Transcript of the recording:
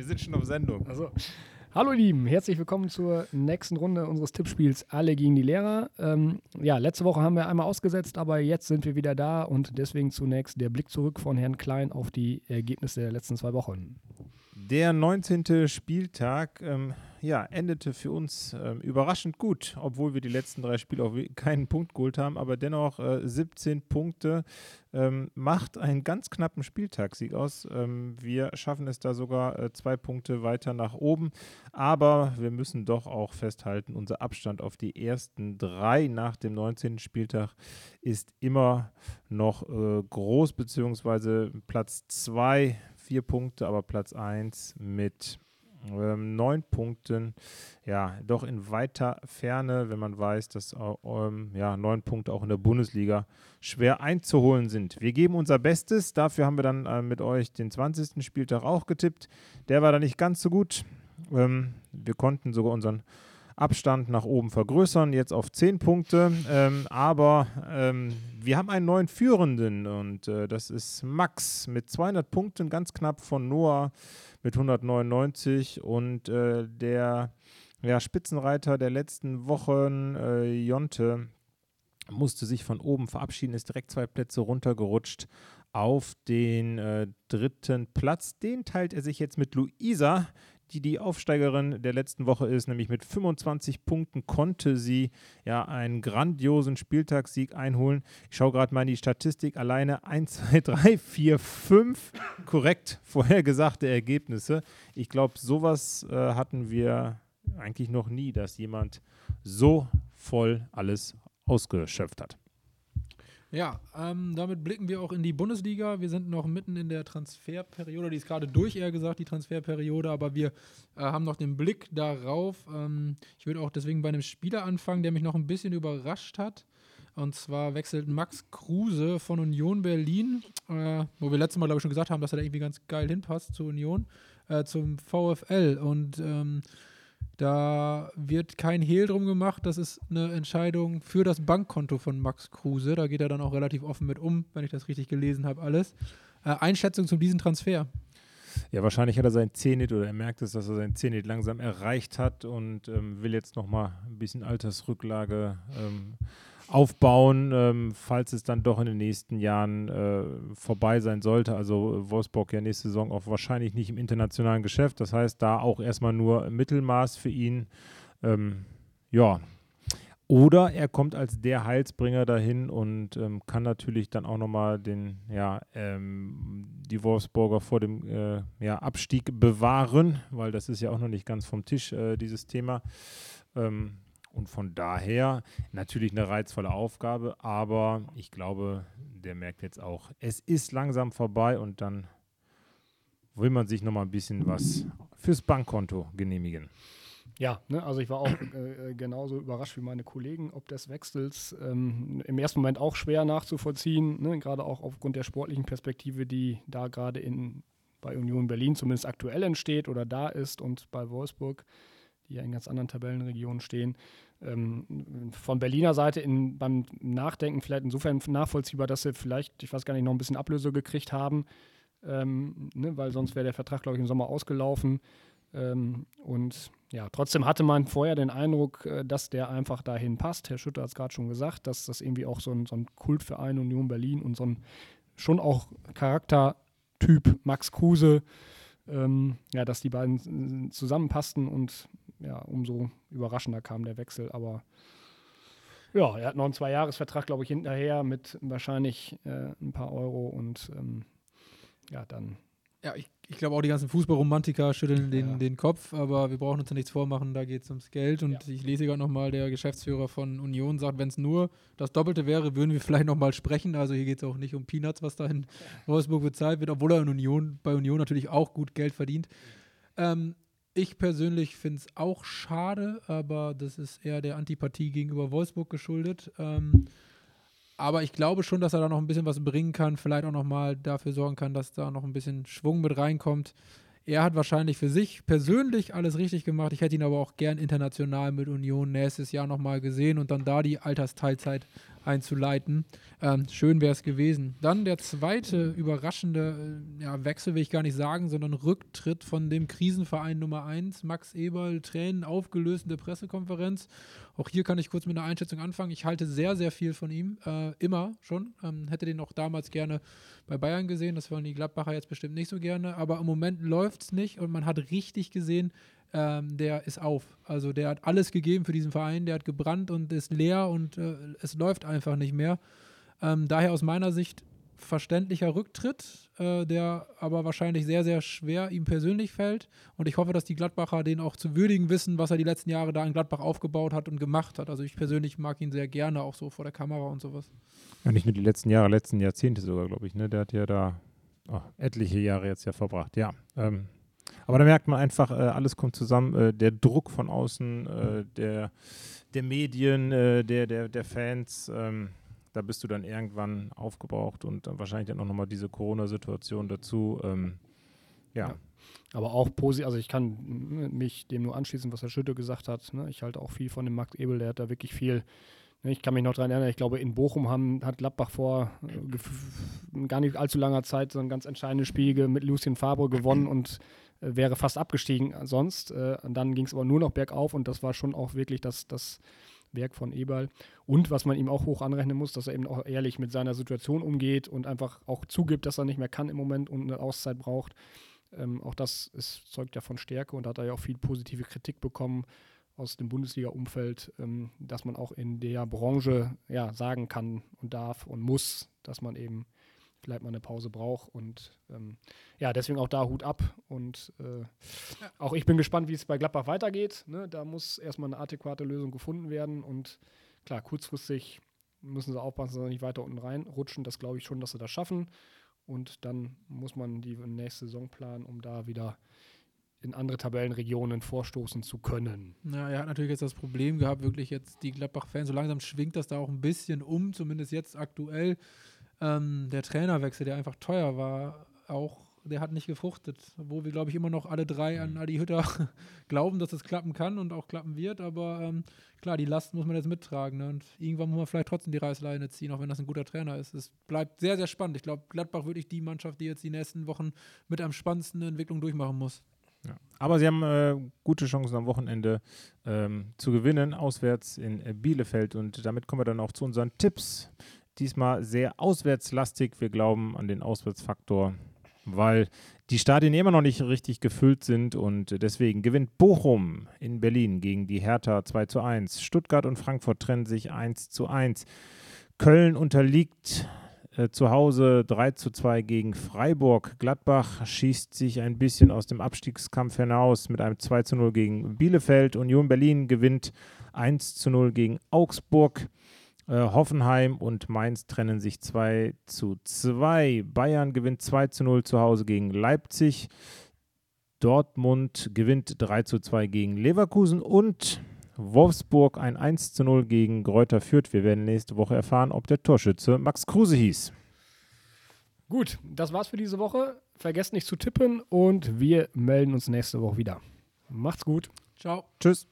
Wir sind schon auf Sendung. Also, hallo ihr Lieben, herzlich willkommen zur nächsten Runde unseres Tippspiels Alle gegen die Lehrer. Ähm, ja, letzte Woche haben wir einmal ausgesetzt, aber jetzt sind wir wieder da und deswegen zunächst der Blick zurück von Herrn Klein auf die Ergebnisse der letzten zwei Wochen. Der 19. Spieltag ähm, ja, endete für uns ähm, überraschend gut, obwohl wir die letzten drei Spiele auch keinen Punkt geholt haben, aber dennoch äh, 17 Punkte ähm, macht einen ganz knappen Spieltagssieg aus. Ähm, wir schaffen es da sogar äh, zwei Punkte weiter nach oben, aber wir müssen doch auch festhalten, unser Abstand auf die ersten drei nach dem 19. Spieltag ist immer noch äh, groß, beziehungsweise Platz zwei vier Punkte, aber Platz 1 mit ähm, neun Punkten. Ja, doch in weiter Ferne, wenn man weiß, dass ähm, ja, neun Punkte auch in der Bundesliga schwer einzuholen sind. Wir geben unser Bestes. Dafür haben wir dann äh, mit euch den 20. Spieltag auch getippt. Der war dann nicht ganz so gut. Ähm, wir konnten sogar unseren Abstand nach oben vergrößern, jetzt auf 10 Punkte. Ähm, aber ähm, wir haben einen neuen Führenden und äh, das ist Max mit 200 Punkten, ganz knapp von Noah mit 199 und äh, der ja, Spitzenreiter der letzten Wochen, äh, Jonte, musste sich von oben verabschieden, ist direkt zwei Plätze runtergerutscht auf den äh, dritten Platz. Den teilt er sich jetzt mit Luisa, die die Aufsteigerin der letzten Woche ist, nämlich mit 25 Punkten konnte sie ja einen grandiosen Spieltagssieg einholen. Ich schaue gerade mal in die Statistik, alleine 1, 2, 3, 4, 5 korrekt vorhergesagte Ergebnisse. Ich glaube, sowas äh, hatten wir eigentlich noch nie, dass jemand so voll alles ausgeschöpft hat. Ja, ähm, damit blicken wir auch in die Bundesliga. Wir sind noch mitten in der Transferperiode, die ist gerade durch, eher gesagt, die Transferperiode, aber wir äh, haben noch den Blick darauf. Ähm, ich würde auch deswegen bei einem Spieler anfangen, der mich noch ein bisschen überrascht hat. Und zwar wechselt Max Kruse von Union Berlin, äh, wo wir letztes Mal, glaube ich, schon gesagt haben, dass er da irgendwie ganz geil hinpasst zur Union, äh, zum VfL. Und ähm, da wird kein Hehl drum gemacht. Das ist eine Entscheidung für das Bankkonto von Max Kruse. Da geht er dann auch relativ offen mit um, wenn ich das richtig gelesen habe, alles. Äh, Einschätzung zu diesem Transfer. Ja, wahrscheinlich hat er sein Zenit oder er merkt es, dass er sein Zenit langsam erreicht hat und ähm, will jetzt nochmal ein bisschen Altersrücklage ähm, aufbauen, ähm, falls es dann doch in den nächsten Jahren äh, vorbei sein sollte. Also Wolfsburg ja nächste Saison auch wahrscheinlich nicht im internationalen Geschäft. Das heißt, da auch erstmal nur Mittelmaß für ihn. Ähm, ja. Oder er kommt als der Heilsbringer dahin und ähm, kann natürlich dann auch nochmal den, ja, ähm, die Wolfsburger vor dem äh, ja, Abstieg bewahren, weil das ist ja auch noch nicht ganz vom Tisch, äh, dieses Thema. Ähm, und von daher natürlich eine reizvolle Aufgabe, aber ich glaube, der merkt jetzt auch, es ist langsam vorbei und dann will man sich nochmal ein bisschen was fürs Bankkonto genehmigen. Ja, ne, also ich war auch äh, genauso überrascht wie meine Kollegen, ob des Wechsels ähm, im ersten Moment auch schwer nachzuvollziehen, ne, gerade auch aufgrund der sportlichen Perspektive, die da gerade bei Union Berlin zumindest aktuell entsteht oder da ist und bei Wolfsburg die ja in ganz anderen Tabellenregionen stehen. Ähm, von Berliner Seite in, beim Nachdenken vielleicht insofern nachvollziehbar, dass sie vielleicht, ich weiß gar nicht, noch ein bisschen Ablöse gekriegt haben, ähm, ne, weil sonst wäre der Vertrag, glaube ich, im Sommer ausgelaufen. Ähm, und ja, trotzdem hatte man vorher den Eindruck, äh, dass der einfach dahin passt. Herr Schütter hat es gerade schon gesagt, dass das irgendwie auch so ein, so ein Kultverein Union Berlin und so ein schon auch Charaktertyp Max Kruse, ähm, ja, dass die beiden zusammenpassten und ja, umso überraschender kam der Wechsel. Aber ja, er hat noch einen Zwei-Jahres-Vertrag, glaube ich, hinterher mit wahrscheinlich äh, ein paar Euro und ähm, ja, dann. Ja, ich, ich glaube auch die ganzen Fußballromantiker schütteln den, ja. den Kopf, aber wir brauchen uns ja nichts vormachen, da geht es ums Geld. Und ja. ich lese gerade nochmal, der Geschäftsführer von Union sagt, wenn es nur das Doppelte wäre, würden wir vielleicht nochmal sprechen. Also hier geht es auch nicht um Peanuts, was da in Wolfsburg bezahlt wird, obwohl er in Union, bei Union natürlich auch gut Geld verdient. Ähm, ich persönlich finde es auch schade, aber das ist eher der Antipathie gegenüber Wolfsburg geschuldet. Ähm, aber ich glaube schon, dass er da noch ein bisschen was bringen kann, vielleicht auch nochmal dafür sorgen kann, dass da noch ein bisschen Schwung mit reinkommt. Er hat wahrscheinlich für sich persönlich alles richtig gemacht. Ich hätte ihn aber auch gern international mit Union nächstes Jahr nochmal gesehen und dann da die Altersteilzeit einzuleiten. Ähm, schön wäre es gewesen. Dann der zweite überraschende äh, ja, Wechsel, will ich gar nicht sagen, sondern Rücktritt von dem Krisenverein Nummer 1, Max Eberl, Tränen aufgelöst in der Pressekonferenz. Auch hier kann ich kurz mit einer Einschätzung anfangen. Ich halte sehr, sehr viel von ihm, äh, immer schon. Ähm, hätte den auch damals gerne bei Bayern gesehen, das wollen die Gladbacher jetzt bestimmt nicht so gerne, aber im Moment läuft es nicht und man hat richtig gesehen, ähm, der ist auf. Also der hat alles gegeben für diesen Verein, der hat gebrannt und ist leer und äh, es läuft einfach nicht mehr. Ähm, daher aus meiner Sicht verständlicher Rücktritt, äh, der aber wahrscheinlich sehr, sehr schwer ihm persönlich fällt. Und ich hoffe, dass die Gladbacher den auch zu würdigen wissen, was er die letzten Jahre da in Gladbach aufgebaut hat und gemacht hat. Also ich persönlich mag ihn sehr gerne, auch so vor der Kamera und sowas. Ja, nicht nur die letzten Jahre, letzten Jahrzehnte sogar, glaube ich. Ne? Der hat ja da oh, etliche Jahre jetzt ja verbracht. Ja, ähm, aber da merkt man einfach, äh, alles kommt zusammen. Äh, der Druck von außen, äh, der, der Medien, äh, der, der, der Fans, ähm, da bist du dann irgendwann aufgebraucht und dann wahrscheinlich dann auch nochmal diese Corona-Situation dazu. Ähm, ja. ja. Aber auch positiv, also ich kann mich dem nur anschließen, was Herr Schütte gesagt hat. Ne? Ich halte auch viel von dem Max Ebel, der hat da wirklich viel Ne, ich kann mich noch daran erinnern, ich glaube, in Bochum haben, hat Gladbach vor äh, gar nicht allzu langer Zeit so ein ganz entscheidendes Spiel mit Lucien Fabre gewonnen und wäre fast abgestiegen sonst. Äh, dann ging es aber nur noch bergauf und das war schon auch wirklich das, das Werk von Eberl. Und was man ihm auch hoch anrechnen muss, dass er eben auch ehrlich mit seiner Situation umgeht und einfach auch zugibt, dass er nicht mehr kann im Moment und eine Auszeit braucht. Ähm, auch das ist, zeugt ja von Stärke und hat er ja auch viel positive Kritik bekommen aus dem Bundesliga-Umfeld, ähm, dass man auch in der Branche ja, sagen kann und darf und muss, dass man eben vielleicht mal eine Pause braucht. Und ähm, ja, deswegen auch da Hut ab. Und äh, ja. auch ich bin gespannt, wie es bei Gladbach weitergeht. Ne? Da muss erstmal eine adäquate Lösung gefunden werden. Und klar, kurzfristig müssen sie aufpassen, dass sie nicht weiter unten reinrutschen. Das glaube ich schon, dass sie das schaffen. Und dann muss man die nächste Saison planen, um da wieder in andere Tabellenregionen vorstoßen zu können. Ja, er hat natürlich jetzt das Problem gehabt, wirklich jetzt die Gladbach-Fans, so langsam schwingt das da auch ein bisschen um, zumindest jetzt aktuell. Ähm, der Trainerwechsel, der einfach teuer war, auch der hat nicht gefruchtet. Wo wir, glaube ich, immer noch alle drei an Adi Hütter glauben, dass es klappen kann und auch klappen wird. Aber ähm, klar, die Last muss man jetzt mittragen. Ne? Und irgendwann muss man vielleicht trotzdem die Reißleine ziehen, auch wenn das ein guter Trainer ist. Es bleibt sehr, sehr spannend. Ich glaube, Gladbach wirklich die Mannschaft, die jetzt die nächsten Wochen mit am spannendsten Entwicklung durchmachen muss. Ja. Aber sie haben äh, gute Chancen am Wochenende ähm, zu gewinnen, auswärts in äh, Bielefeld. Und damit kommen wir dann auch zu unseren Tipps. Diesmal sehr auswärtslastig. Wir glauben an den Auswärtsfaktor, weil die Stadien immer noch nicht richtig gefüllt sind. Und deswegen gewinnt Bochum in Berlin gegen die Hertha 2 zu 1. Stuttgart und Frankfurt trennen sich 1 zu 1. Köln unterliegt äh, zu Hause 3 zu 2 gegen Freiburg. Gladbach schießt sich ein bisschen aus dem Abstiegskampf hinaus mit einem 2 zu 0 gegen Bielefeld. Union Berlin gewinnt 1 zu 0 gegen Augsburg. Äh, Hoffenheim und Mainz trennen sich 2 zu 2. Bayern gewinnt 2 zu 0 zu Hause gegen Leipzig. Dortmund gewinnt 3 zu 2 gegen Leverkusen und Wolfsburg ein 1 zu 0 gegen Gräuter führt. Wir werden nächste Woche erfahren, ob der Torschütze Max Kruse hieß. Gut, das war's für diese Woche. Vergesst nicht zu tippen und wir melden uns nächste Woche wieder. Macht's gut. Ciao. Tschüss.